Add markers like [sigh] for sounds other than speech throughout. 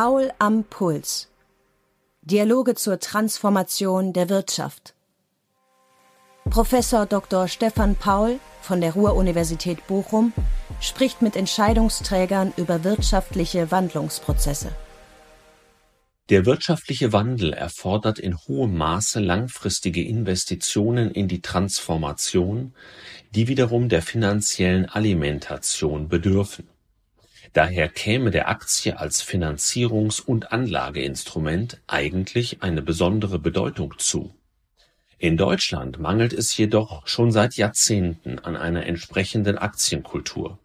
Paul am Puls. Dialoge zur Transformation der Wirtschaft. Professor Dr. Stefan Paul von der Ruhr-Universität Bochum spricht mit Entscheidungsträgern über wirtschaftliche Wandlungsprozesse. Der wirtschaftliche Wandel erfordert in hohem Maße langfristige Investitionen in die Transformation, die wiederum der finanziellen Alimentation bedürfen. Daher käme der Aktie als Finanzierungs- und Anlageinstrument eigentlich eine besondere Bedeutung zu. In Deutschland mangelt es jedoch schon seit Jahrzehnten an einer entsprechenden Aktienkultur.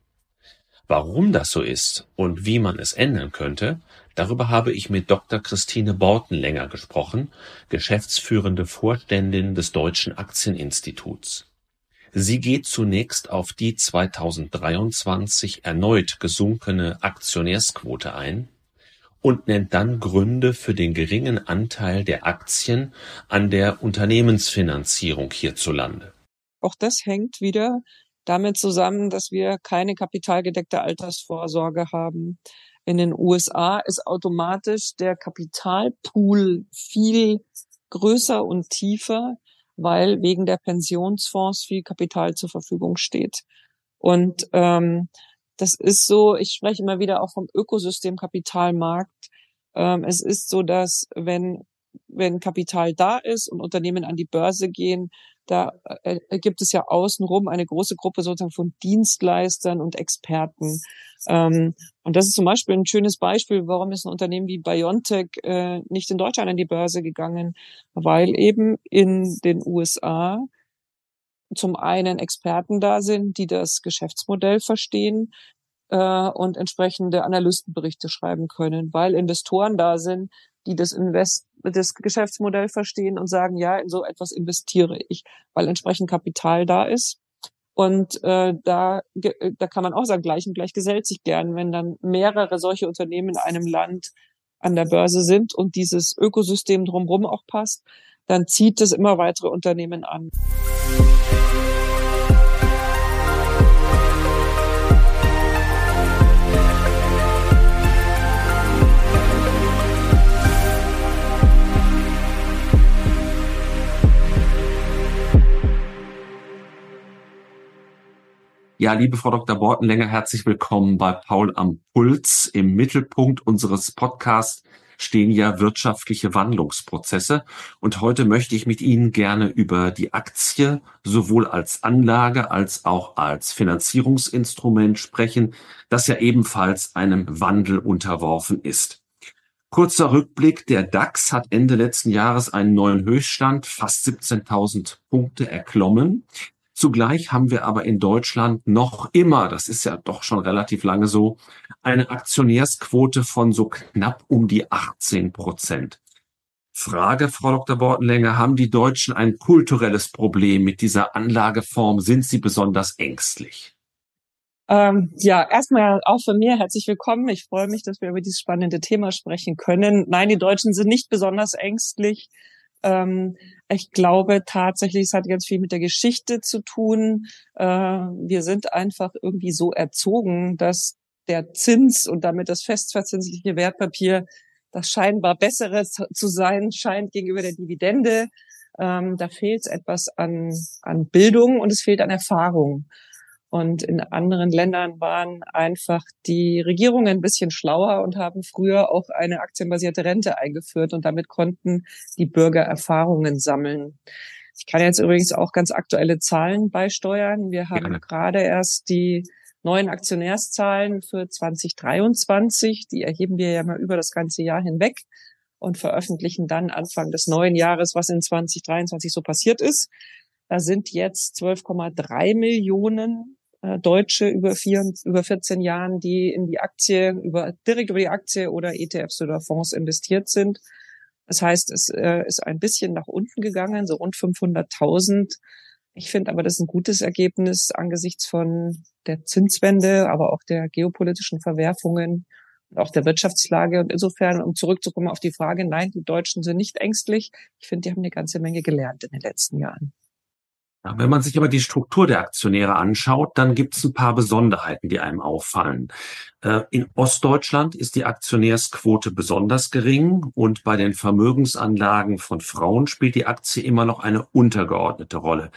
Warum das so ist und wie man es ändern könnte, darüber habe ich mit Dr. Christine Bortenlänger gesprochen, geschäftsführende Vorständin des Deutschen Aktieninstituts. Sie geht zunächst auf die 2023 erneut gesunkene Aktionärsquote ein und nennt dann Gründe für den geringen Anteil der Aktien an der Unternehmensfinanzierung hierzulande. Auch das hängt wieder damit zusammen, dass wir keine kapitalgedeckte Altersvorsorge haben. In den USA ist automatisch der Kapitalpool viel größer und tiefer, weil wegen der Pensionsfonds viel Kapital zur Verfügung steht. Und ähm, das ist so, ich spreche immer wieder auch vom Ökosystem Kapitalmarkt. Ähm, es ist so, dass wenn, wenn Kapital da ist und Unternehmen an die Börse gehen, da äh, äh, gibt es ja außenrum eine große Gruppe sozusagen von Dienstleistern und Experten. Ähm, und das ist zum Beispiel ein schönes Beispiel, warum ist ein Unternehmen wie BioNTech äh, nicht in Deutschland an die Börse gegangen, weil eben in den USA zum einen Experten da sind, die das Geschäftsmodell verstehen und entsprechende Analystenberichte schreiben können, weil Investoren da sind, die das Invest das Geschäftsmodell verstehen und sagen, ja, in so etwas investiere ich, weil entsprechend Kapital da ist. Und äh, da, da kann man auch sagen, gleich und gleich gesellt sich gern, wenn dann mehrere solche Unternehmen in einem Land an der Börse sind und dieses Ökosystem drumherum auch passt, dann zieht es immer weitere Unternehmen an. Ja, liebe Frau Dr. Bortenlänger, herzlich willkommen bei Paul am Puls. Im Mittelpunkt unseres Podcasts stehen ja wirtschaftliche Wandlungsprozesse. Und heute möchte ich mit Ihnen gerne über die Aktie sowohl als Anlage als auch als Finanzierungsinstrument sprechen, das ja ebenfalls einem Wandel unterworfen ist. Kurzer Rückblick. Der DAX hat Ende letzten Jahres einen neuen Höchststand, fast 17.000 Punkte erklommen. Zugleich haben wir aber in Deutschland noch immer, das ist ja doch schon relativ lange so, eine Aktionärsquote von so knapp um die 18 Prozent. Frage, Frau Dr. Bortenlänger, haben die Deutschen ein kulturelles Problem mit dieser Anlageform? Sind sie besonders ängstlich? Ähm, ja, erstmal auch von mir herzlich willkommen. Ich freue mich, dass wir über dieses spannende Thema sprechen können. Nein, die Deutschen sind nicht besonders ängstlich. Ähm, ich glaube tatsächlich, es hat ganz viel mit der Geschichte zu tun. Äh, wir sind einfach irgendwie so erzogen, dass der Zins und damit das festverzinsliche Wertpapier das scheinbar bessere zu sein scheint gegenüber der Dividende. Ähm, da fehlt etwas an, an Bildung und es fehlt an Erfahrung. Und in anderen Ländern waren einfach die Regierungen ein bisschen schlauer und haben früher auch eine aktienbasierte Rente eingeführt und damit konnten die Bürger Erfahrungen sammeln. Ich kann jetzt übrigens auch ganz aktuelle Zahlen beisteuern. Wir haben ja. gerade erst die neuen Aktionärszahlen für 2023. Die erheben wir ja mal über das ganze Jahr hinweg und veröffentlichen dann Anfang des neuen Jahres, was in 2023 so passiert ist. Da sind jetzt 12,3 Millionen äh, Deutsche über, vier, über 14 Jahren, die in die Aktie, über, direkt über die Aktie oder ETFs oder Fonds investiert sind. Das heißt, es äh, ist ein bisschen nach unten gegangen, so rund 500.000. Ich finde aber, das ist ein gutes Ergebnis angesichts von der Zinswende, aber auch der geopolitischen Verwerfungen und auch der Wirtschaftslage. Und insofern, um zurückzukommen auf die Frage, nein, die Deutschen sind nicht ängstlich. Ich finde, die haben eine ganze Menge gelernt in den letzten Jahren. Wenn man sich aber die Struktur der Aktionäre anschaut, dann gibt es ein paar Besonderheiten, die einem auffallen. Äh, in Ostdeutschland ist die Aktionärsquote besonders gering und bei den Vermögensanlagen von Frauen spielt die Aktie immer noch eine untergeordnete Rolle.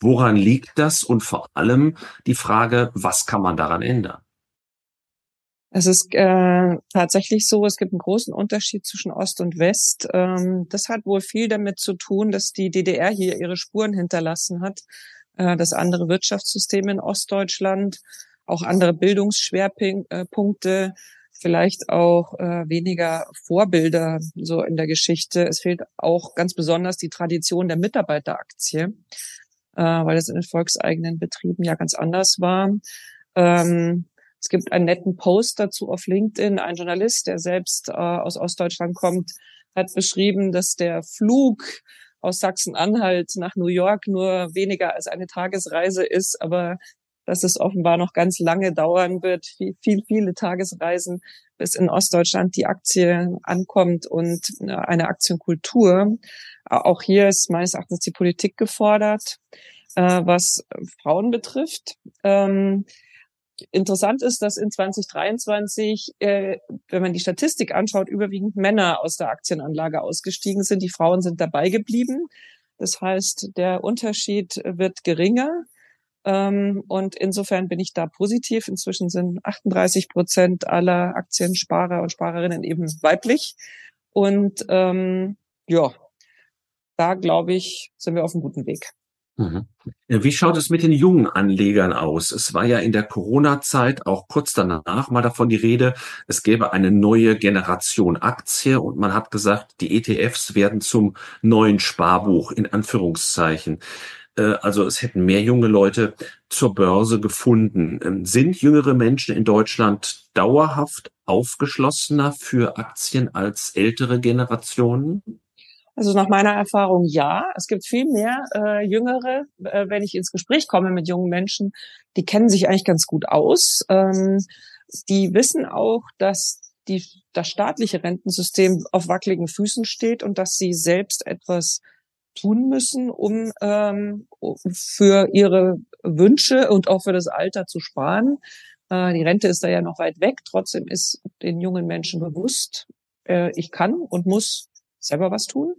Woran liegt das? Und vor allem die Frage, was kann man daran ändern? Es ist äh, tatsächlich so, es gibt einen großen Unterschied zwischen Ost und West. Ähm, das hat wohl viel damit zu tun, dass die DDR hier ihre Spuren hinterlassen hat, äh, das andere Wirtschaftssystem in Ostdeutschland, auch andere Bildungsschwerpunkte, vielleicht auch äh, weniger Vorbilder so in der Geschichte. Es fehlt auch ganz besonders die Tradition der Mitarbeiteraktie, äh, weil es in den volkseigenen Betrieben ja ganz anders war. Ähm, es gibt einen netten Post dazu auf LinkedIn. Ein Journalist, der selbst äh, aus Ostdeutschland kommt, hat beschrieben, dass der Flug aus Sachsen-Anhalt nach New York nur weniger als eine Tagesreise ist, aber dass es offenbar noch ganz lange dauern wird, viel, viel, viele Tagesreisen, bis in Ostdeutschland die Aktie ankommt und eine Aktienkultur. Auch hier ist meines Erachtens die Politik gefordert, äh, was Frauen betrifft. Interessant ist, dass in 2023, äh, wenn man die Statistik anschaut, überwiegend Männer aus der Aktienanlage ausgestiegen sind. Die Frauen sind dabei geblieben. Das heißt, der Unterschied wird geringer. Ähm, und insofern bin ich da positiv. Inzwischen sind 38 Prozent aller Aktiensparer und Sparerinnen eben weiblich. Und ähm, ja, da glaube ich, sind wir auf einem guten Weg. Mhm. Wie schaut es mit den jungen Anlegern aus? Es war ja in der Corona-Zeit auch kurz danach mal davon die Rede, es gäbe eine neue Generation Aktie und man hat gesagt, die ETFs werden zum neuen Sparbuch in Anführungszeichen. Äh, also es hätten mehr junge Leute zur Börse gefunden. Ähm, sind jüngere Menschen in Deutschland dauerhaft aufgeschlossener für Aktien als ältere Generationen? Also nach meiner Erfahrung ja. Es gibt viel mehr äh, Jüngere, äh, wenn ich ins Gespräch komme mit jungen Menschen, die kennen sich eigentlich ganz gut aus. Ähm, die wissen auch, dass die, das staatliche Rentensystem auf wackeligen Füßen steht und dass sie selbst etwas tun müssen, um ähm, für ihre Wünsche und auch für das Alter zu sparen. Äh, die Rente ist da ja noch weit weg. Trotzdem ist den jungen Menschen bewusst, äh, ich kann und muss selber was tun.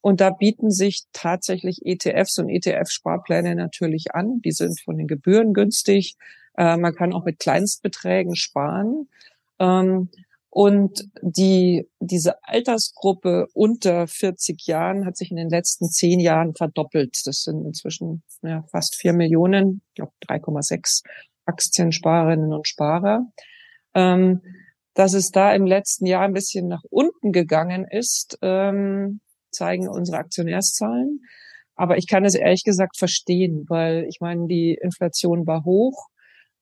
Und da bieten sich tatsächlich ETFs und ETF-Sparpläne natürlich an. Die sind von den Gebühren günstig. Äh, man kann auch mit Kleinstbeträgen sparen. Ähm, und die, diese Altersgruppe unter 40 Jahren hat sich in den letzten zehn Jahren verdoppelt. Das sind inzwischen ja, fast vier Millionen, ich glaube 3,6 Aktiensparerinnen und Sparer. Ähm, dass es da im letzten Jahr ein bisschen nach unten gegangen ist, ähm, zeigen unsere Aktionärszahlen. Aber ich kann es ehrlich gesagt verstehen, weil ich meine, die Inflation war hoch.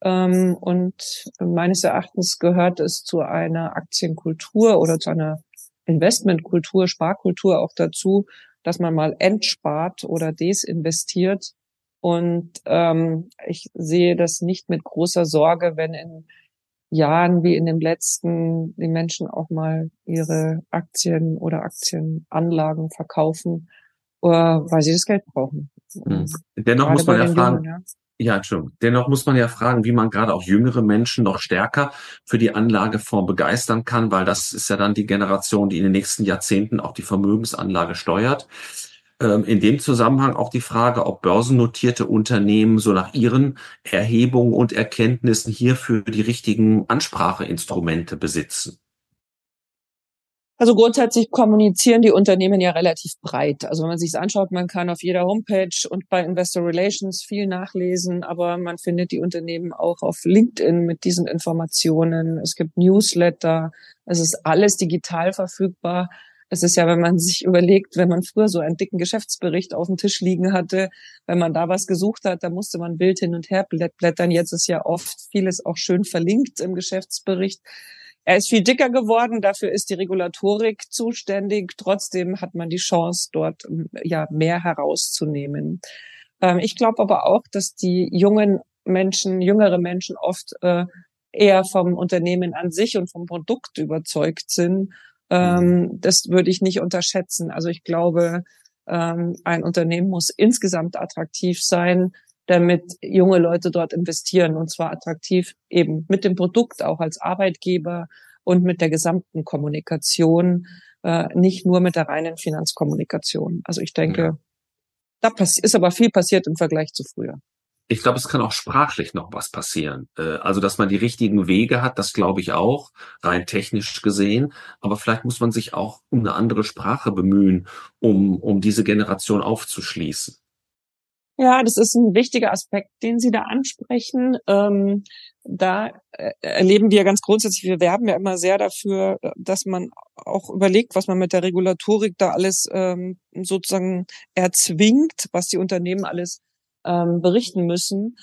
Ähm, und meines Erachtens gehört es zu einer Aktienkultur oder zu einer Investmentkultur, Sparkultur auch dazu, dass man mal entspart oder desinvestiert. Und ähm, ich sehe das nicht mit großer Sorge, wenn in Jahren wie in dem letzten die Menschen auch mal ihre Aktien oder Aktienanlagen verkaufen, äh, weil sie das Geld brauchen. Hm. Dennoch muss man ja fragen, Jungen, ja. Ja, Entschuldigung. Dennoch muss man ja fragen, wie man gerade auch jüngere Menschen noch stärker für die Anlageform begeistern kann, weil das ist ja dann die Generation, die in den nächsten Jahrzehnten auch die Vermögensanlage steuert. Ähm, in dem Zusammenhang auch die Frage, ob börsennotierte Unternehmen so nach ihren Erhebungen und Erkenntnissen hierfür die richtigen Anspracheinstrumente besitzen. Also grundsätzlich kommunizieren die Unternehmen ja relativ breit. Also wenn man sich anschaut, man kann auf jeder Homepage und bei Investor Relations viel nachlesen, aber man findet die Unternehmen auch auf LinkedIn mit diesen Informationen. Es gibt Newsletter. Es ist alles digital verfügbar. Es ist ja, wenn man sich überlegt, wenn man früher so einen dicken Geschäftsbericht auf dem Tisch liegen hatte, wenn man da was gesucht hat, da musste man Bild hin und her blättern. Jetzt ist ja oft vieles auch schön verlinkt im Geschäftsbericht. Er ist viel dicker geworden, dafür ist die Regulatorik zuständig. Trotzdem hat man die Chance, dort ja mehr herauszunehmen. Ähm, ich glaube aber auch, dass die jungen Menschen, jüngere Menschen oft äh, eher vom Unternehmen an sich und vom Produkt überzeugt sind ähm, das würde ich nicht unterschätzen. Also ich glaube, Ähm, ein Unternehmen muss insgesamt attraktiv sein, damit junge Leute dort investieren und zwar attraktiv eben mit dem Produkt auch als Arbeitgeber und mit der gesamten Kommunikation, äh, nicht nur mit der reinen Finanzkommunikation. Also ich denke, ja. da ist aber viel passiert im Vergleich zu früher. Ich glaube, es kann auch sprachlich noch was passieren. Äh, also, dass man die richtigen Wege hat, das glaube ich auch, rein technisch gesehen. Aber vielleicht muss man sich auch um eine andere Sprache bemühen, um, um diese Generation aufzuschließen. Ja, das ist ein wichtiger Aspekt, den Sie da ansprechen. Ähm, da äh, erleben wir ganz grundsätzlich, wir werben ja immer sehr dafür, dass man auch überlegt, was man mit der Regulatorik da alles ähm, sozusagen erzwingt, was die Unternehmen alles ähm, berichten müssen.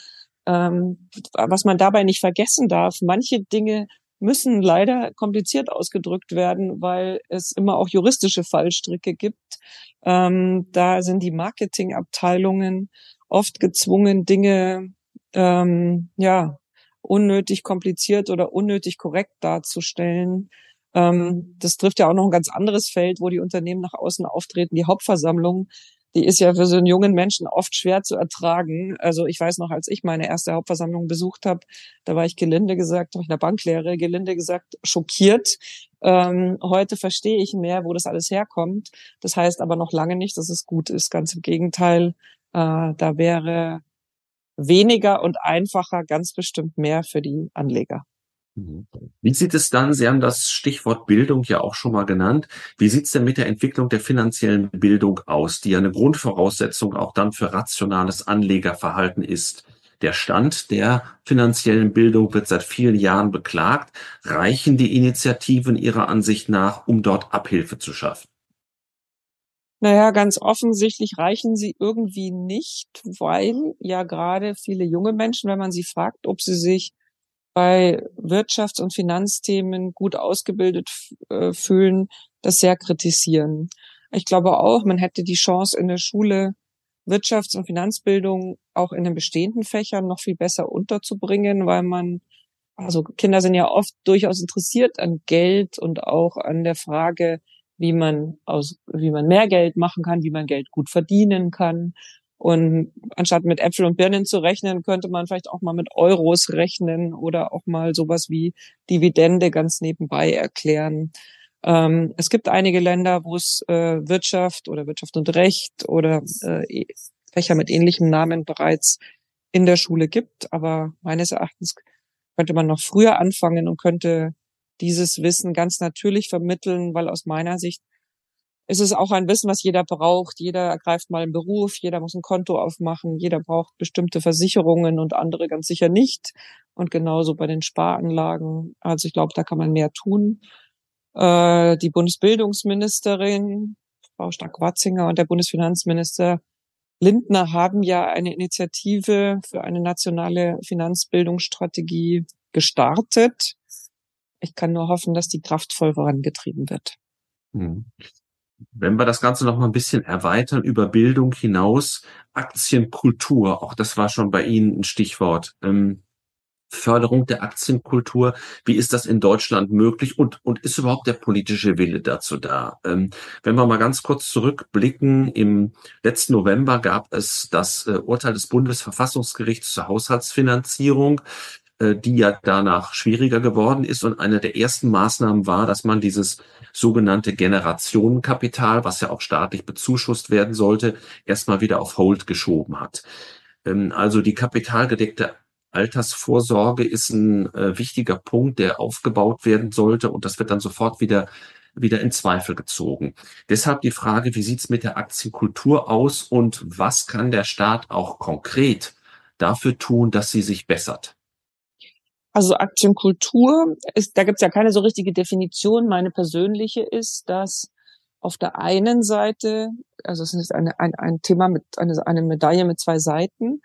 Ähm, was man dabei nicht vergessen darf, manche Dinge müssen leider kompliziert ausgedrückt werden, weil es immer auch juristische Fallstricke gibt. Ähm, da sind die Marketingabteilungen oft gezwungen, Dinge ähm, ja unnötig kompliziert oder unnötig korrekt darzustellen. Ähm, das trifft ja auch noch ein ganz anderes Feld, wo die Unternehmen nach außen auftreten, die Hauptversammlung die ist ja für so einen jungen Menschen oft schwer zu ertragen. Also ich weiß noch, als ich meine erste Hauptversammlung besucht habe, da war ich gelinde gesagt, habe ich in der Banklehre gelinde gesagt, schockiert. Ähm, heute verstehe ich mehr, wo das alles herkommt. Das heißt aber noch lange nicht, dass es gut ist. Ganz im Gegenteil, äh, da wäre weniger und einfacher ganz bestimmt mehr für die Anleger. Wie sieht es dann, Sie haben das Stichwort Bildung ja auch schon mal genannt, wie sieht es denn mit der Entwicklung der finanziellen Bildung aus, die ja eine Grundvoraussetzung auch dann für rationales Anlegerverhalten ist? Der Stand der finanziellen Bildung wird seit vielen Jahren beklagt. Reichen die Initiativen Ihrer Ansicht nach, um dort Abhilfe zu schaffen? Naja, ganz offensichtlich reichen sie irgendwie nicht, weil ja gerade viele junge Menschen, wenn man sie fragt, ob sie sich bei Wirtschafts- und Finanzthemen gut ausgebildet äh, fühlen, das sehr kritisieren. Ich glaube auch, man hätte die Chance in der Schule Wirtschafts- und Finanzbildung auch in den bestehenden Fächern noch viel besser unterzubringen, weil man, also Kinder sind ja oft durchaus interessiert an Geld und auch an der Frage, wie man aus, wie man mehr Geld machen kann, wie man Geld gut verdienen kann. Und anstatt mit Äpfel und Birnen zu rechnen, könnte man vielleicht auch mal mit Euros rechnen oder auch mal sowas wie Dividende ganz nebenbei erklären. Ähm, es gibt einige Länder, wo es äh, Wirtschaft oder Wirtschaft und Recht oder äh, e-, Fächer mit ähnlichem Namen bereits in der Schule gibt. Aber meines Erachtens könnte man noch früher anfangen und könnte dieses Wissen ganz natürlich vermitteln, weil aus meiner Sicht es ist auch ein Wissen, was jeder braucht. Jeder ergreift mal einen Beruf, jeder muss ein Konto aufmachen, jeder braucht bestimmte Versicherungen und andere ganz sicher nicht. Und genauso bei den Sparanlagen. Also ich glaube, da kann man mehr tun. Äh, die Bundesbildungsministerin, Frau Stark-Watzinger und der Bundesfinanzminister Lindner haben ja eine Initiative für eine nationale Finanzbildungsstrategie gestartet. Ich kann nur hoffen, dass die kraftvoll vorangetrieben wird. Hm. Wenn wir das Ganze noch mal ein bisschen erweitern über Bildung hinaus, Aktienkultur, auch das war schon bei Ihnen ein Stichwort. Ähm, Förderung der Aktienkultur, wie ist das in Deutschland möglich und, und ist überhaupt der politische Wille dazu da? Ähm, wenn wir mal ganz kurz zurückblicken, im letzten November gab es das äh, Urteil des Bundesverfassungsgerichts zur Haushaltsfinanzierung. Äh, die ja danach schwieriger geworden ist. Und eine der ersten Maßnahmen war, dass man dieses sogenannte Generationenkapital, was ja auch staatlich bezuschusst werden sollte, erstmal wieder auf Hold geschoben hat. Ähm, also die kapitalgedeckte Altersvorsorge ist ein äh, wichtiger Punkt, der aufgebaut werden sollte und das wird dann sofort wieder wieder in Zweifel gezogen. Deshalb die Frage, wie sieht's mit der Aktienkultur aus und was kann der Staat auch konkret dafür tun, dass sie sich bessert? Also Aktienkultur, ist, da gibt's ja keine so richtige Definition. Meine persönliche ist, dass auf der einen Seite, also es ist eine, ein, ein Thema mit eine, eine Medaille mit zwei Seiten,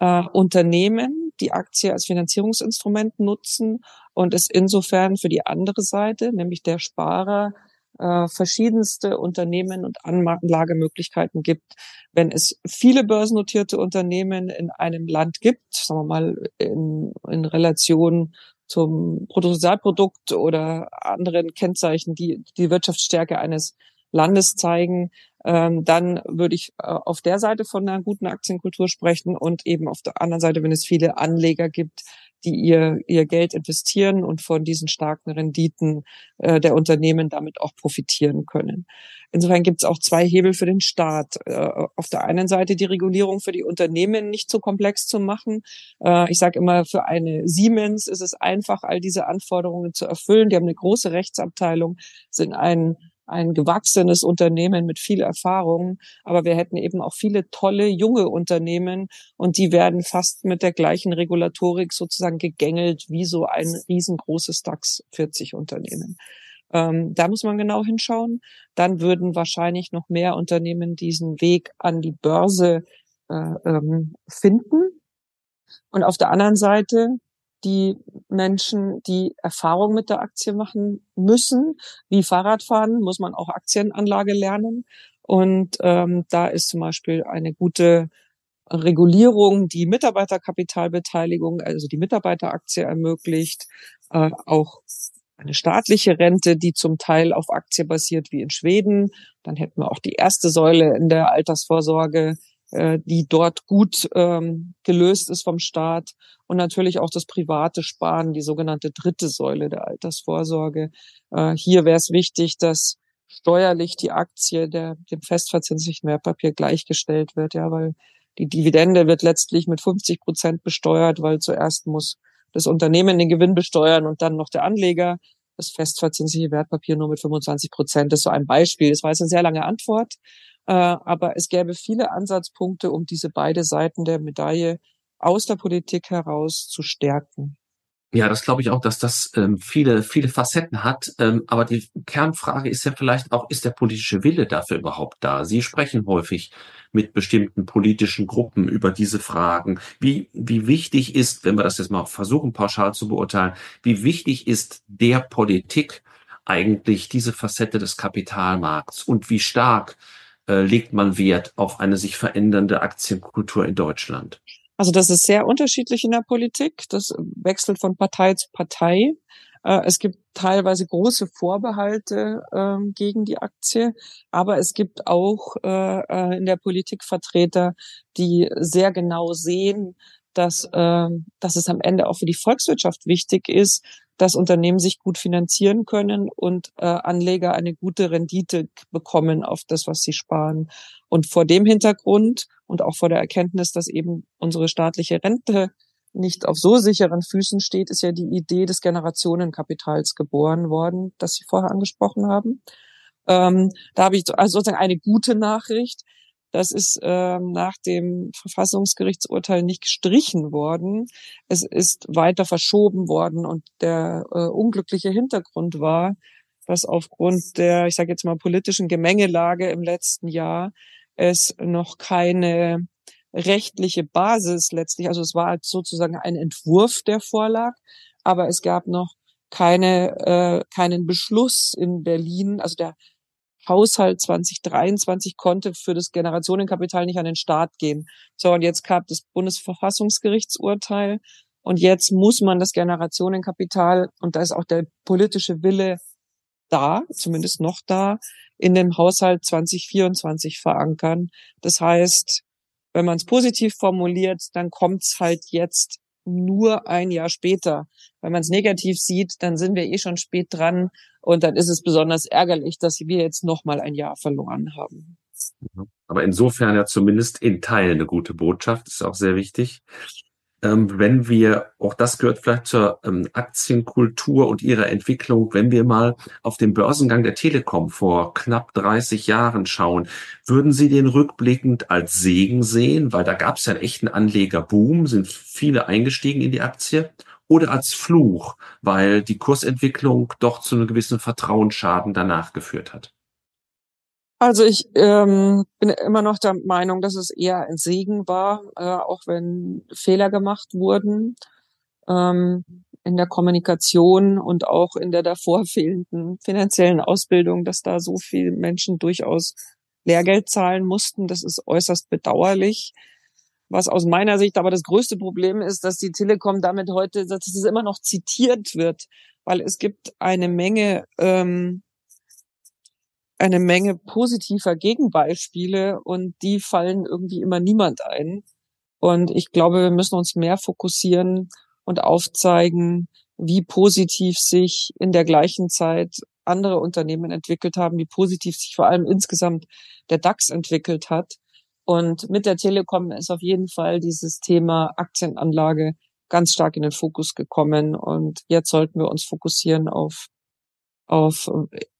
äh, Unternehmen die Aktie als Finanzierungsinstrument nutzen und es insofern für die andere Seite, nämlich der Sparer, äh, verschiedenste Unternehmen und Anlagemöglichkeiten gibt. Wenn es viele börsennotierte Unternehmen in einem Land gibt, sagen wir mal in, in Relation zum Bruttosozialprodukt oder anderen Kennzeichen, die die Wirtschaftsstärke eines Landes zeigen, ähm, dann würde ich äh, auf der Seite von einer guten Aktienkultur sprechen und eben auf der anderen Seite, wenn es viele Anleger gibt, die ihr, ihr Geld investieren und von diesen starken Renditen äh, der Unternehmen damit auch profitieren können. Insofern gibt es auch zwei Hebel für den Staat. Äh, auf der einen Seite die Regulierung für die Unternehmen nicht so komplex zu machen. Äh, ich sage immer, für eine Siemens ist es einfach, all diese Anforderungen zu erfüllen. Die haben eine große Rechtsabteilung, sind ein ein gewachsenes Unternehmen mit viel Erfahrung, aber wir hätten eben auch viele tolle junge Unternehmen und die werden fast mit der gleichen Regulatorik sozusagen gegängelt wie so ein riesengroßes DAX 40 Unternehmen. Ähm, da muss man genau hinschauen. Dann würden wahrscheinlich noch mehr Unternehmen diesen Weg an die Börse äh, ähm, finden. Und auf der anderen Seite die Menschen, die Erfahrung mit der Aktie machen müssen. Wie Fahrradfahren muss man auch Aktienanlage lernen. Und ähm, da ist zum Beispiel eine gute Regulierung, die Mitarbeiterkapitalbeteiligung, also die Mitarbeiteraktie ermöglicht, äh, auch eine staatliche Rente, die zum Teil auf Aktie basiert wie in Schweden. Dann hätten wir auch die erste Säule in der Altersvorsorge, äh, die dort gut ähm, gelöst ist vom Staat und natürlich auch das private Sparen, die sogenannte dritte Säule der Altersvorsorge. Äh, hier wäre es wichtig, dass steuerlich die Aktie der, dem festverzinslichen Wertpapier gleichgestellt wird, ja, weil die Dividende wird letztlich mit 50 Prozent besteuert, weil zuerst muss das Unternehmen den Gewinn besteuern und dann noch der Anleger. Das festverzinsliche Wertpapier nur mit 25 Prozent. Das ist so ein Beispiel. Das war jetzt eine sehr lange Antwort. Äh, aber es gäbe viele Ansatzpunkte, um diese beide Seiten der Medaille aus der Politik heraus zu stärken. Ja, das glaube ich auch, dass das ähm, viele, viele Facetten hat. Ähm, aber die Kernfrage ist ja vielleicht auch, ist der politische Wille dafür überhaupt da? Sie sprechen häufig mit bestimmten politischen Gruppen über diese Fragen. Wie, wie wichtig ist, wenn wir das jetzt mal versuchen, pauschal zu beurteilen, wie wichtig ist der Politik eigentlich diese Facette des Kapitalmarkts und wie stark äh, legt man Wert auf eine sich verändernde Aktienkultur in Deutschland? Also das ist sehr unterschiedlich in der Politik. Das wechselt von Partei zu Partei. Äh, es gibt teilweise große Vorbehalte ähm, gegen die Aktie, aber es gibt auch äh, in der Politik Vertreter, die sehr genau sehen, dass, ähm, dass es am Ende auch für die Volkswirtschaft wichtig ist, dass Unternehmen sich gut finanzieren können und äh, Anleger eine gute Rendite bekommen auf das, was sie sparen. Und vor dem Hintergrund und auch vor der Erkenntnis, dass eben unsere staatliche Rente nicht auf so sicheren Füßen steht, ist ja die Idee des Generationenkapitals geboren worden, das Sie vorher angesprochen haben. Ähm, da habe ich also sozusagen eine gute Nachricht. Das ist ähm, nach dem Verfassungsgerichtsurteil nicht gestrichen worden. Es ist weiter verschoben worden und der äh, unglückliche Hintergrund war, dass aufgrund der, ich sage jetzt mal, politischen Gemengelage im letzten Jahr es noch keine rechtliche Basis letztlich, also es war sozusagen ein Entwurf, der vorlag, aber es gab noch keine, äh, keinen Beschluss in Berlin, also der Haushalt 2023 konnte für das Generationenkapital nicht an den Staat gehen. So, und jetzt gab das Bundesverfassungsgerichtsurteil und jetzt muss man das Generationenkapital, und da ist auch der politische Wille da, zumindest noch da, in dem Haushalt 2024 verankern. Das heißt, wenn man es positiv formuliert, dann kommt es halt jetzt nur ein Jahr später. Wenn man es negativ sieht, dann sind wir eh schon spät dran und dann ist es besonders ärgerlich, dass wir jetzt noch mal ein Jahr verloren haben. Aber insofern ja zumindest in Teilen eine gute Botschaft, ist auch sehr wichtig. Ähm, wenn wir, auch das gehört vielleicht zur ähm, Aktienkultur und ihrer Entwicklung, wenn wir mal auf den Börsengang der Telekom vor knapp 30 Jahren schauen, würden Sie den rückblickend als Segen sehen, weil da gab es ja einen echten Anlegerboom, sind viele eingestiegen in die Aktie, oder als Fluch, weil die Kursentwicklung doch zu einem gewissen Vertrauensschaden danach geführt hat? Also ich ähm, bin immer noch der Meinung, dass es eher ein Segen war, äh, auch wenn Fehler gemacht wurden ähm, in der Kommunikation und auch in der davor fehlenden finanziellen Ausbildung, dass da so viele Menschen durchaus Lehrgeld zahlen mussten. Das ist äußerst bedauerlich. Was aus meiner Sicht aber das größte Problem ist, dass die Telekom damit heute, dass es immer noch zitiert wird, weil es gibt eine Menge ähm, eine Menge positiver Gegenbeispiele und die fallen irgendwie immer niemand ein. Und ich glaube, wir müssen uns mehr fokussieren und aufzeigen, wie positiv sich in der gleichen Zeit andere Unternehmen entwickelt haben, wie positiv sich vor allem insgesamt der DAX entwickelt hat. Und mit der Telekom ist auf jeden Fall dieses Thema Aktienanlage ganz stark in den Fokus gekommen. Und jetzt sollten wir uns fokussieren auf, auf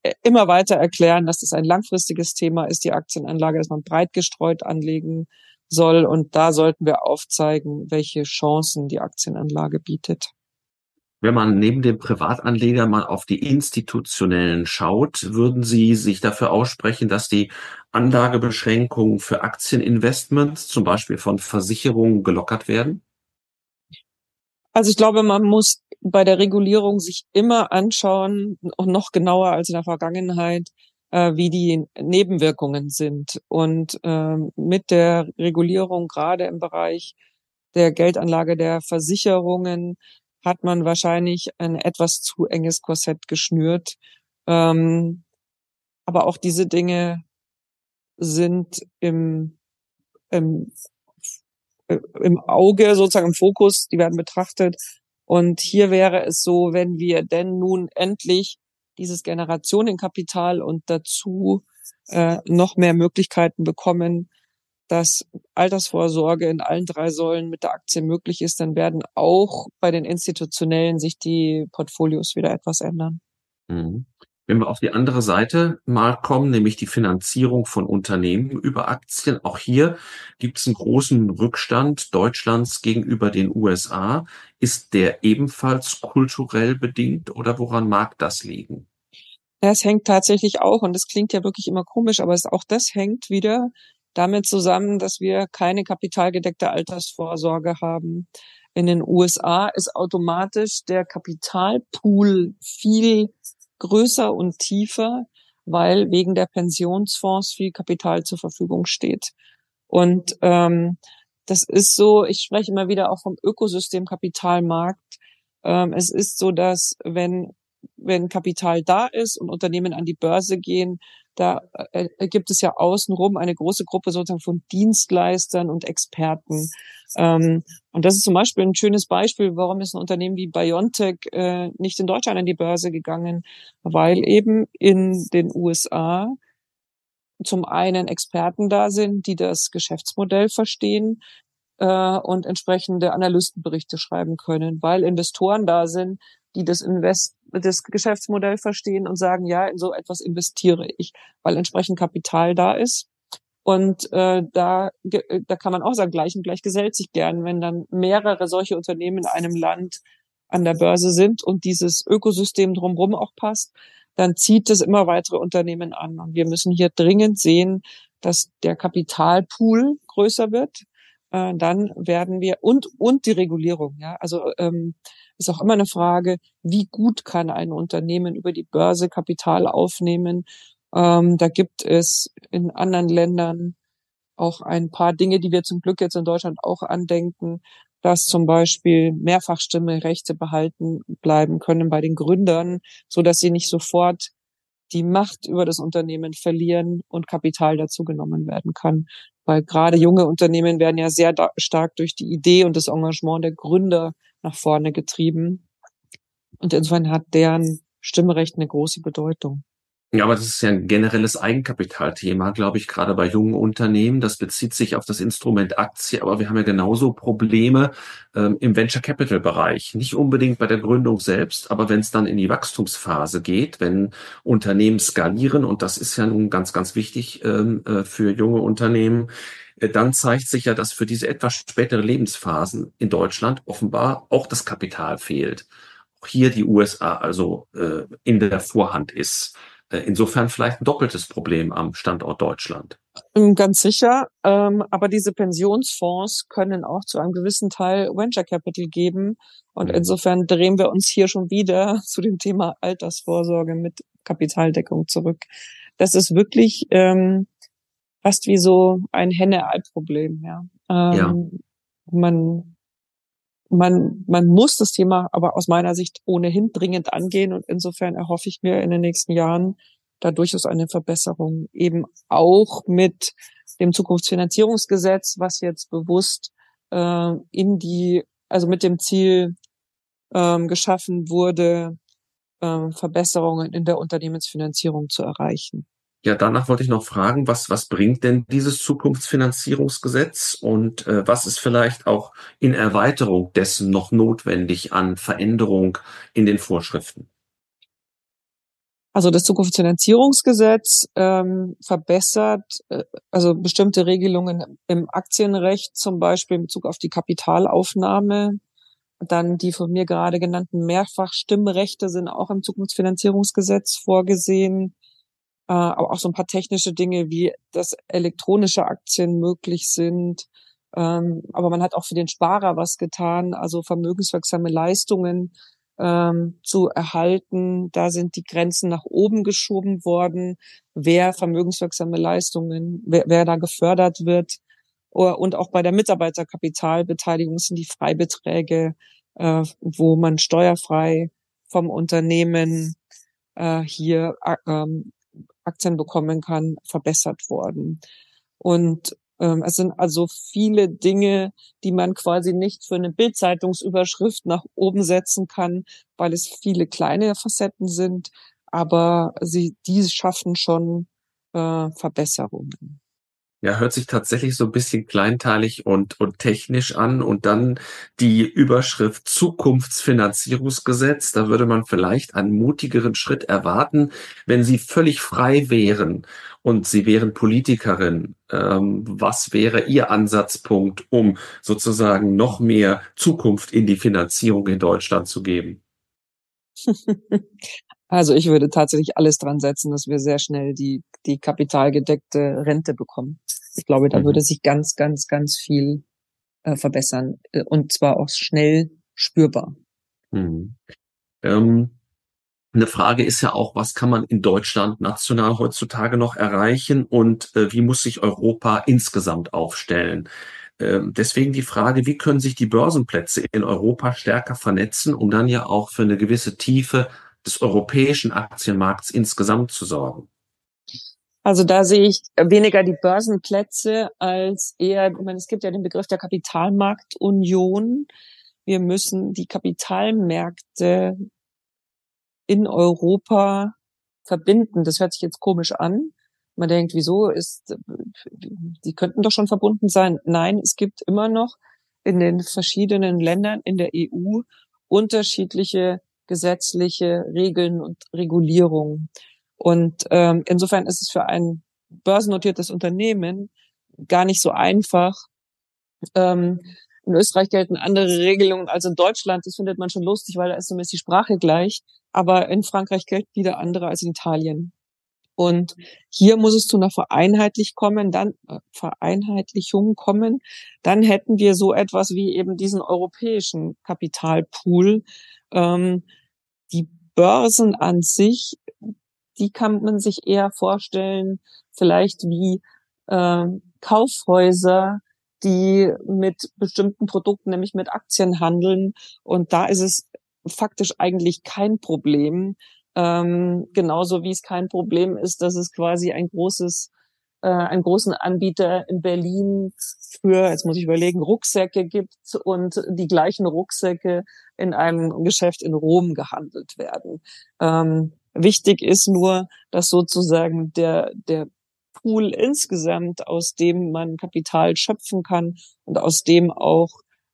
äh, immer weiter erklären, dass es ein langfristiges Thema ist, die Aktienanlage, dass man breit gestreut anlegen soll. Und da sollten wir aufzeigen, welche Chancen die Aktienanlage bietet. Wenn man neben dem Privatanleger mal auf die institutionellen schaut, würden Sie sich dafür aussprechen, dass die Anlagebeschränkungen für Aktieninvestments, zum Beispiel von Versicherungen, gelockert werden? Also ich glaube, man muss bei der Regulierung sich immer anschauen und noch genauer als in der Vergangenheit, äh, wie die Nebenwirkungen sind. Und äh, mit der Regulierung gerade im Bereich der Geldanlage der Versicherungen hat man wahrscheinlich ein etwas zu enges Korsett geschnürt. Ähm, aber auch diese Dinge sind im, im, im Auge, sozusagen im Fokus, die werden betrachtet. Und hier wäre es so, wenn wir denn nun endlich dieses Generationenkapital und dazu äh, noch mehr Möglichkeiten bekommen, dass Altersvorsorge in allen drei Säulen mit der Aktie möglich ist, dann werden auch bei den institutionellen sich die Portfolios wieder etwas ändern. Mhm. Wenn wir auf die andere Seite mal kommen, nämlich die Finanzierung von Unternehmen über Aktien, auch hier gibt es einen großen Rückstand Deutschlands gegenüber den USA. Ist der ebenfalls kulturell bedingt oder woran mag das liegen? Es hängt tatsächlich auch, und das klingt ja wirklich immer komisch, aber es, auch das hängt wieder damit zusammen, dass wir keine kapitalgedeckte Altersvorsorge haben. In den USA ist automatisch der Kapitalpool viel größer und tiefer, weil wegen der Pensionsfonds viel Kapital zur Verfügung steht. Und ähm, das ist so, ich spreche immer wieder auch vom Ökosystem Kapitalmarkt. Ähm, es ist so, dass wenn, wenn Kapital da ist und Unternehmen an die Börse gehen, da äh, äh, gibt es ja außenrum eine große Gruppe sozusagen von Dienstleistern und Experten. Ähm, und das ist zum Beispiel ein schönes Beispiel, warum ist ein Unternehmen wie BioNTech äh, nicht in Deutschland an die Börse gegangen, weil eben in den USA zum einen Experten da sind, die das Geschäftsmodell verstehen und entsprechende Analystenberichte schreiben können, weil Investoren da sind, die das Invest das Geschäftsmodell verstehen und sagen, ja, in so etwas investiere ich, weil entsprechend Kapital da ist. Und äh, da, da kann man auch sagen, gleich und gleich gesellt sich gern, wenn dann mehrere solche Unternehmen in einem Land an der Börse sind und dieses Ökosystem drumherum auch passt, dann zieht es immer weitere Unternehmen an. Und wir müssen hier dringend sehen, dass der Kapitalpool größer wird. Äh, dann werden wir und und die Regulierung. Ja, also ähm, ist auch immer eine Frage, wie gut kann ein Unternehmen über die Börse Kapital aufnehmen. Ähm, da gibt es in anderen Ländern auch ein paar Dinge, die wir zum Glück jetzt in Deutschland auch andenken, dass zum Beispiel Mehrfachstimmerechte behalten bleiben können bei den Gründern, so dass sie nicht sofort die Macht über das Unternehmen verlieren und Kapital dazu genommen werden kann. Weil gerade junge Unternehmen werden ja sehr stark durch die Idee und das Engagement der Gründer nach vorne getrieben. Und insofern hat deren Stimmrecht eine große Bedeutung. Ja, aber das ist ja ein generelles Eigenkapitalthema, glaube ich, gerade bei jungen Unternehmen. Das bezieht sich auf das Instrument Aktie, aber wir haben ja genauso Probleme ähm, im Venture Capital Bereich. Nicht unbedingt bei der Gründung selbst, aber wenn es dann in die Wachstumsphase geht, wenn Unternehmen skalieren, und das ist ja nun ganz, ganz wichtig ähm, äh, für junge Unternehmen, dann zeigt sich ja, dass für diese etwas spätere Lebensphasen in Deutschland offenbar auch das Kapital fehlt. Auch hier die USA also äh, in der Vorhand ist. Äh, insofern vielleicht ein doppeltes Problem am Standort Deutschland. Ähm, ganz sicher. Ähm, aber diese Pensionsfonds können auch zu einem gewissen Teil Venture Capital geben. Und mhm. insofern drehen wir uns hier schon wieder [laughs] zu dem Thema Altersvorsorge mit Kapitaldeckung zurück. Das ist wirklich ähm, fast wie so ein Henne-Ei-Problem. Ja. Ähm, ja. Man man, man muss das Thema aber aus meiner Sicht ohnehin dringend angehen und insofern erhoffe ich mir in den nächsten Jahren, da durchaus eine Verbesserung. Eben auch mit dem Zukunftsfinanzierungsgesetz, was jetzt bewusst äh, in die, also mit dem Ziel ähm, geschaffen wurde, äh, Verbesserungen in der Unternehmensfinanzierung zu erreichen. Ja, danach wollte ich noch fragen, was, was bringt denn dieses Zukunftsfinanzierungsgesetz und äh, was ist vielleicht auch in Erweiterung dessen noch notwendig an Veränderung in den Vorschriften? Also das Zukunftsfinanzierungsgesetz ähm, verbessert äh, also bestimmte Regelungen im Aktienrecht, zum Beispiel in Bezug auf die Kapitalaufnahme. Dann die von mir gerade genannten Mehrfachstimmrechte sind auch im Zukunftsfinanzierungsgesetz vorgesehen. Äh, aber auch so ein paar technische Dinge, wie dass elektronische Aktien möglich sind. Ähm, aber man hat auch für den Sparer was getan, also vermögenswirksame Leistungen ähm, zu erhalten. Da sind die Grenzen nach oben geschoben worden, wer vermögenswirksame Leistungen, wer, wer da gefördert wird. Und auch bei der Mitarbeiterkapitalbeteiligung sind die Freibeträge, äh, wo man steuerfrei vom Unternehmen äh, hier äh, ähm, Aktien bekommen kann, verbessert worden. Und ähm, es sind also viele Dinge, die man quasi nicht für eine Bildzeitungsüberschrift nach oben setzen kann, weil es viele kleine Facetten sind, aber sie, die schaffen schon äh, Verbesserungen. Ja, hört sich tatsächlich so ein bisschen kleinteilig und, und technisch an. Und dann die Überschrift Zukunftsfinanzierungsgesetz. Da würde man vielleicht einen mutigeren Schritt erwarten, wenn Sie völlig frei wären und Sie wären Politikerin. Ähm, was wäre Ihr Ansatzpunkt, um sozusagen noch mehr Zukunft in die Finanzierung in Deutschland zu geben? [laughs] Also ich würde tatsächlich alles dran setzen, dass wir sehr schnell die, die kapitalgedeckte Rente bekommen. Ich glaube, da mhm. würde sich ganz, ganz, ganz viel äh, verbessern äh, und zwar auch schnell spürbar. Mhm. Ähm, eine Frage ist ja auch, was kann man in Deutschland national heutzutage noch erreichen und äh, wie muss sich Europa insgesamt aufstellen? Ähm, deswegen die Frage, wie können sich die Börsenplätze in Europa stärker vernetzen, um dann ja auch für eine gewisse Tiefe des europäischen Aktienmarkts insgesamt zu sorgen? Also da sehe ich weniger die Börsenplätze als eher, ich meine, es gibt ja den Begriff der Kapitalmarktunion. Wir müssen die Kapitalmärkte in Europa verbinden. Das hört sich jetzt komisch an. Man denkt, wieso ist, die könnten doch schon verbunden sein. Nein, es gibt immer noch in den verschiedenen Ländern in der EU unterschiedliche gesetzliche Regeln und Regulierungen. Und ähm, insofern ist es für ein börsennotiertes Unternehmen gar nicht so einfach. Ähm, in Österreich gelten andere Regelungen als in Deutschland. Das findet man schon lustig, weil da ist zumindest die Sprache gleich. Aber in Frankreich gelten wieder andere als in Italien. Und hier muss es zu einer Vereinheitlich kommen, dann äh, Vereinheitlichung kommen. Dann hätten wir so etwas wie eben diesen europäischen Kapitalpool, ähm, die Börsen an sich, die kann man sich eher vorstellen, vielleicht wie äh, Kaufhäuser, die mit bestimmten Produkten, nämlich mit Aktien handeln. Und da ist es faktisch eigentlich kein Problem. Ähm, genauso wie es kein Problem ist, dass es quasi ein großes äh, einen großen Anbieter in Berlin für, jetzt muss ich überlegen, Rucksäcke gibt und die gleichen Rucksäcke in einem Geschäft in Rom gehandelt werden. Ähm, wichtig ist nur, dass sozusagen der, der Pool insgesamt, aus dem man Kapital schöpfen kann und aus dem auch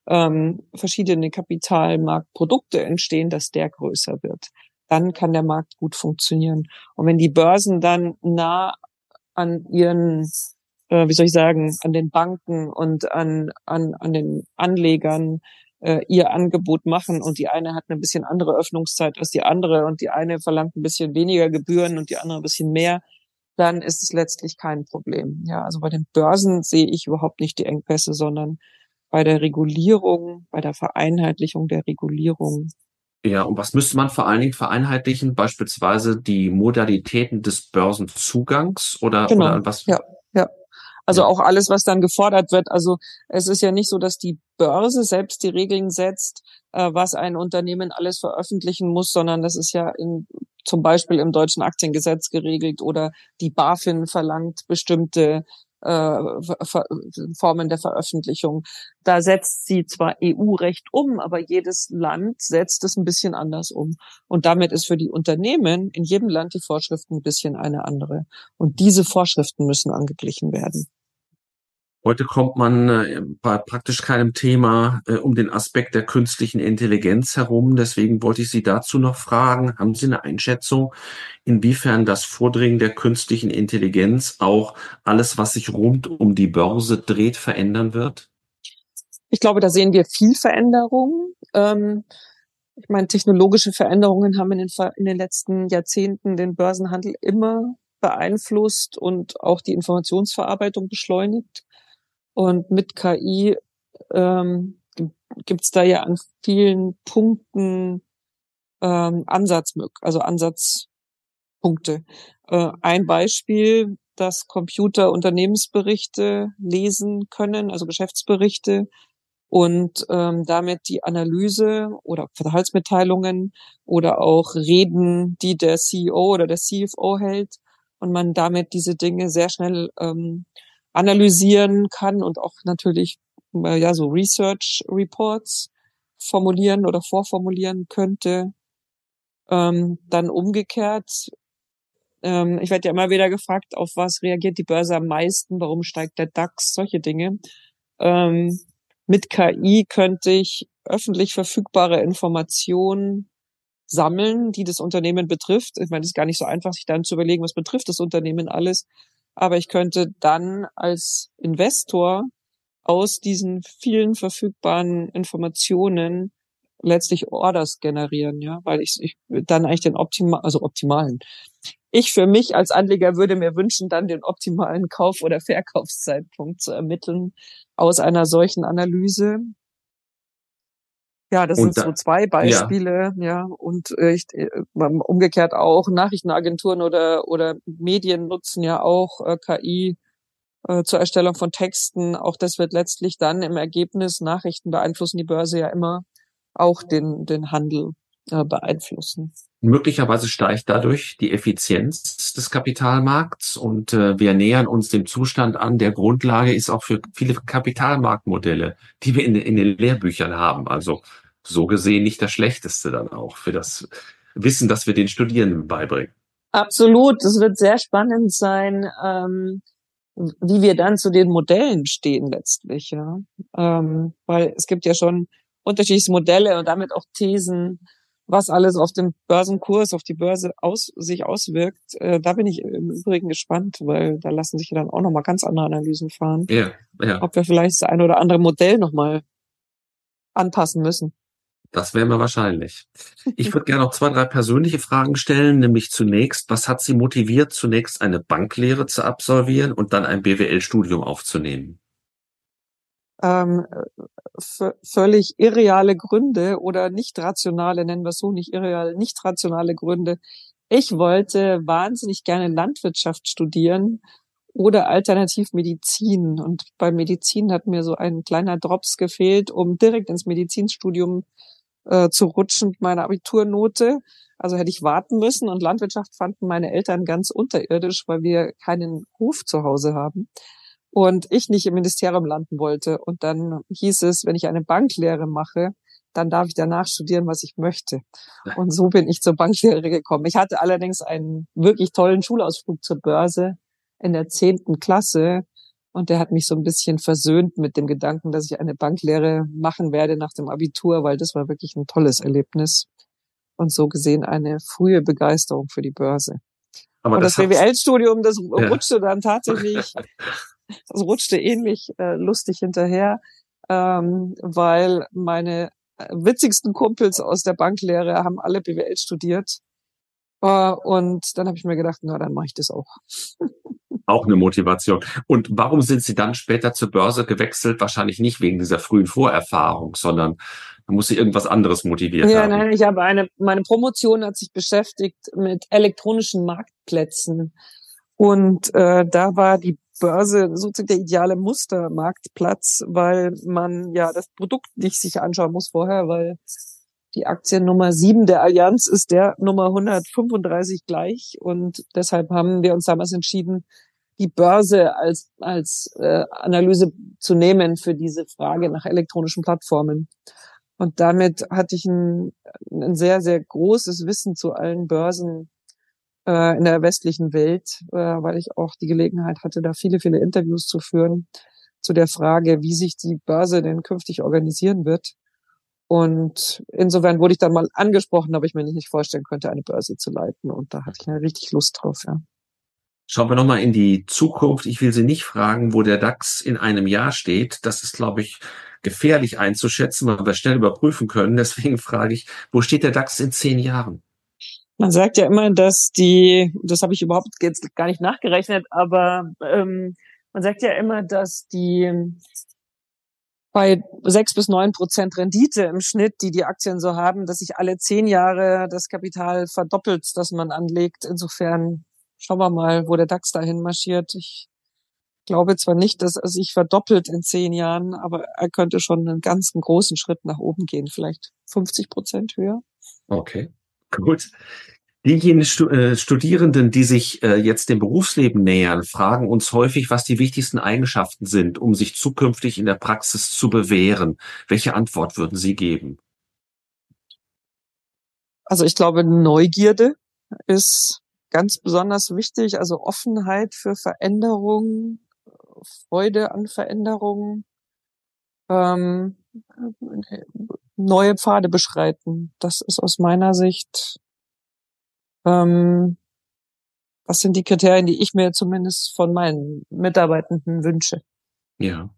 ähm, verschiedene Kapitalmarktprodukte entstehen, dass der größer wird. Dann kann der Markt gut funktionieren. Und wenn die Börsen dann nah an ihren, äh, wie soll ich sagen, an den Banken und an, an, an den Anlegern äh, ihr Angebot machen und die eine hat eine bisschen andere Öffnungszeit als die andere und die eine verlangt ein bisschen weniger Gebühren und die andere ein bisschen mehr, dann ist es letztlich kein Problem. Ja, also bei den Börsen sehe ich überhaupt nicht die Engpässe, sondern bei der Regulierung, bei der Vereinheitlichung der Regulierung ja, und was müsste man vor allen Dingen vereinheitlichen? Beispielsweise die Modalitäten des Börsenzugangs oder, genau. oder was? Ja, ja. Also ja. auch alles, was dann gefordert wird. Also es ist ja nicht so, dass die Börse selbst die Regeln setzt. äh, was ein Unternehmen alles veröffentlichen muss, sondern das ist ja in, zum Beispiel im deutschen Aktiengesetz geregelt oder die BaFin verlangt bestimmte äh, Formen der Veröffentlichung. Da setzt sie zwar EU-Recht um, aber jedes Land setzt es ein bisschen anders um. Und damit ist für die Unternehmen in jedem Land die Vorschriften ein bisschen eine andere. Und diese Vorschriften müssen angeglichen werden. Heute kommt man äh, bei praktisch keinem Thema äh, um den Aspekt der künstlichen Intelligenz herum. Deswegen wollte ich Sie dazu noch fragen, haben Sie eine Einschätzung, inwiefern das Vordringen der künstlichen Intelligenz auch alles, was sich rund um die Börse dreht, verändern wird? Ich glaube, da sehen wir viel Veränderung. Ähm, ich meine, technologische Veränderungen haben in den, in den letzten Jahrzehnten den Börsenhandel immer beeinflusst und auch die Informationsverarbeitung beschleunigt. Und mit KI ähm, gibt es da ja an vielen Punkten ähm, Ansatz, also Ansatzpunkte. Äh, ein Beispiel, dass Computer Unternehmensberichte lesen können, also Geschäftsberichte und ähm, damit die Analyse oder Verhaltsmitteilungen oder auch Reden, die der CEO oder der CFO hält und man damit diese Dinge sehr schnell ähm, analysieren kann und auch natürlich äh, ja so Research Reports formulieren oder vorformulieren könnte. Ähm, dann umgekehrt, ähm, ich werde ja immer wieder gefragt, auf was reagiert die Börse am meisten, warum steigt der DAX, solche Dinge. Ähm, mit KI könnte ich öffentlich verfügbare Informationen sammeln, die das Unternehmen betrifft. Ich meine, es ist gar nicht so einfach, sich dann zu überlegen, was betrifft das Unternehmen alles aber ich könnte dann als Investor aus diesen vielen verfügbaren Informationen letztlich Orders generieren, ja, weil ich, ich dann eigentlich den optimal, also optimalen. Ich für mich als Anleger würde mir wünschen, dann den optimalen Kauf- oder Verkaufszeitpunkt zu ermitteln aus einer solchen Analyse. Ja, das und sind so zwei Beispiele, ja. ja. Und äh, ich, äh, umgekehrt auch Nachrichtenagenturen oder oder Medien nutzen ja auch äh, KI äh, zur Erstellung von Texten. Auch das wird letztlich dann im Ergebnis Nachrichten beeinflussen die Börse ja immer auch den den Handel äh, beeinflussen. Möglicherweise steigt dadurch die Effizienz des Kapitalmarkts und äh, wir nähern uns dem Zustand an, der Grundlage ist auch für viele Kapitalmarktmodelle, die wir in, in den Lehrbüchern haben. Also so gesehen nicht das Schlechteste dann auch für das Wissen, das wir den Studierenden beibringen. Absolut. Es wird sehr spannend sein, ähm, wie wir dann zu den Modellen stehen letztlich, ja. Ähm, weil es gibt ja schon unterschiedliche Modelle und damit auch Thesen, was alles auf dem Börsenkurs, auf die Börse aus, sich auswirkt. Äh, da bin ich im Übrigen gespannt, weil da lassen sich ja dann auch nochmal ganz andere Analysen fahren. Ja, ja. Ob wir vielleicht das eine oder andere Modell nochmal anpassen müssen. Das wäre mir wahrscheinlich. Ich würde [laughs] gerne noch zwei, drei persönliche Fragen stellen, nämlich zunächst, was hat Sie motiviert, zunächst eine Banklehre zu absolvieren und dann ein BWL-Studium aufzunehmen? Ähm, völlig irreale Gründe oder nicht rationale, nennen wir es so, nicht irreale, nicht rationale Gründe. Ich wollte wahnsinnig gerne Landwirtschaft studieren oder alternativ Medizin. Und bei Medizin hat mir so ein kleiner Drops gefehlt, um direkt ins Medizinstudium äh, zu rutschen mit meiner Abiturnote. Also hätte ich warten müssen und Landwirtschaft fanden meine Eltern ganz unterirdisch, weil wir keinen Hof zu Hause haben und ich nicht im Ministerium landen wollte. Und dann hieß es, wenn ich eine Banklehre mache, dann darf ich danach studieren, was ich möchte. Und so bin ich zur Banklehre gekommen. Ich hatte allerdings einen wirklich tollen Schulausflug zur Börse in der zehnten Klasse und der hat mich so ein bisschen versöhnt mit dem Gedanken, dass ich eine Banklehre machen werde nach dem Abitur, weil das war wirklich ein tolles Erlebnis. Und so gesehen eine frühe Begeisterung für die Börse. Aber und das, das BWL-Studium, das ja. rutschte dann tatsächlich, [laughs] das rutschte ähnlich äh, lustig hinterher, ähm, weil meine äh, witzigsten Kumpels aus der Banklehre haben alle BWL studiert. Äh, und dann habe ich mir gedacht, na, dann mache ich das auch. Auch eine Motivation. Und warum sind Sie dann später zur Börse gewechselt? Wahrscheinlich nicht wegen dieser frühen Vorerfahrung, sondern da muss Sie irgendwas anderes motiviert ja, haben. Ja, nein, ich habe eine, meine Promotion hat sich beschäftigt mit elektronischen Marktplätzen. Und äh, da war die Börse sozusagen der ideale Mustermarktplatz, weil man ja das Produkt nicht sich anschauen muss vorher, weil die Aktie Nummer 7 der Allianz ist der Nummer 135 gleich und deshalb haben wir uns damals entschieden, die Börse als, als äh, Analyse zu nehmen für diese Frage nach elektronischen Plattformen. Und damit hatte ich ein, ein sehr, sehr großes Wissen zu allen Börsen äh, in der westlichen Welt, äh, weil ich auch die Gelegenheit hatte, da viele, viele Interviews zu führen zu der Frage, wie sich die Börse denn künftig organisieren wird. Und insofern wurde ich dann mal angesprochen, ob ich mir nicht vorstellen könnte, eine Börse zu leiten. Und da hatte ich ja richtig Lust drauf, ja. Schauen wir nochmal in die Zukunft. Ich will Sie nicht fragen, wo der DAX in einem Jahr steht. Das ist, glaube ich, gefährlich einzuschätzen, weil wir schnell überprüfen können. Deswegen frage ich, wo steht der DAX in zehn Jahren? Man sagt ja immer, dass die, das habe ich überhaupt jetzt gar nicht nachgerechnet, aber ähm, man sagt ja immer, dass die bei sechs bis neun Prozent Rendite im Schnitt, die die Aktien so haben, dass sich alle zehn Jahre das Kapital verdoppelt, das man anlegt. Insofern schauen wir mal, wo der DAX dahin marschiert. Ich glaube zwar nicht, dass er sich verdoppelt in zehn Jahren, aber er könnte schon einen ganz großen Schritt nach oben gehen, vielleicht 50 Prozent höher. Okay, [laughs] gut. Diejenigen äh, Studierenden, die sich äh, jetzt dem Berufsleben nähern, fragen uns häufig, was die wichtigsten Eigenschaften sind, um sich zukünftig in der Praxis zu bewähren. Welche Antwort würden Sie geben? Also ich glaube, Neugierde ist ganz besonders wichtig, also Offenheit für Veränderungen, Freude an Veränderungen, ähm, neue Pfade beschreiten. Das ist aus meiner Sicht, ähm, das sind die Kriterien, die ich mir zumindest von meinen Mitarbeitenden wünsche. Ja.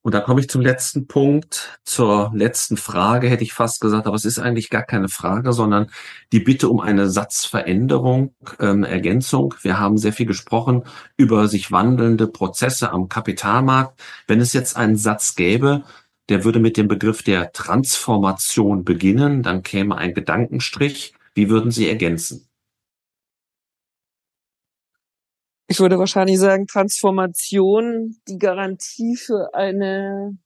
Und da komme ich zum letzten Punkt, zur letzten Frage, hätte ich fast gesagt, aber es ist eigentlich gar keine Frage, sondern die Bitte um eine Satzveränderung, ähm, Ergänzung. Wir haben sehr viel gesprochen über sich wandelnde Prozesse am Kapitalmarkt. Wenn es jetzt einen Satz gäbe, der würde mit dem Begriff der Transformation beginnen, dann käme ein Gedankenstrich. Wie würden Sie ergänzen? Ich würde wahrscheinlich sagen, Transformation, die Garantie für eine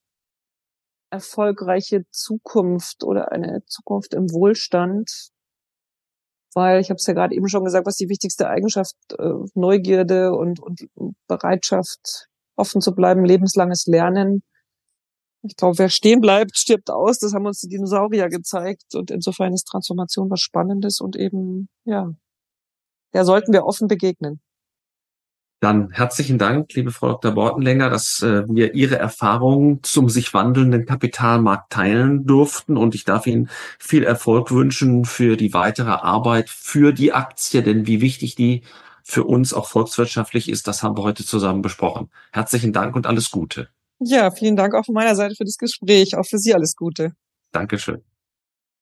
erfolgreiche Zukunft oder eine Zukunft im Wohlstand. Weil ich habe es ja gerade eben schon gesagt, was die wichtigste Eigenschaft äh, Neugierde und, und Bereitschaft, offen zu bleiben, lebenslanges Lernen. Ich glaube, wer stehen bleibt, stirbt aus. Das haben uns die Dinosaurier gezeigt. Und insofern ist Transformation was Spannendes und eben, ja, der sollten wir offen begegnen. Dann herzlichen Dank, liebe Frau Dr. Bortenlänger, dass äh, wir Ihre Erfahrungen zum sich wandelnden Kapitalmarkt teilen durften. Und ich darf Ihnen viel Erfolg wünschen für die weitere Arbeit für die Aktie, denn wie wichtig die für uns auch volkswirtschaftlich ist, das haben wir heute zusammen besprochen. Herzlichen Dank und alles Gute. Ja, vielen Dank auch von meiner Seite für das Gespräch. Auch für Sie alles Gute. Dankeschön.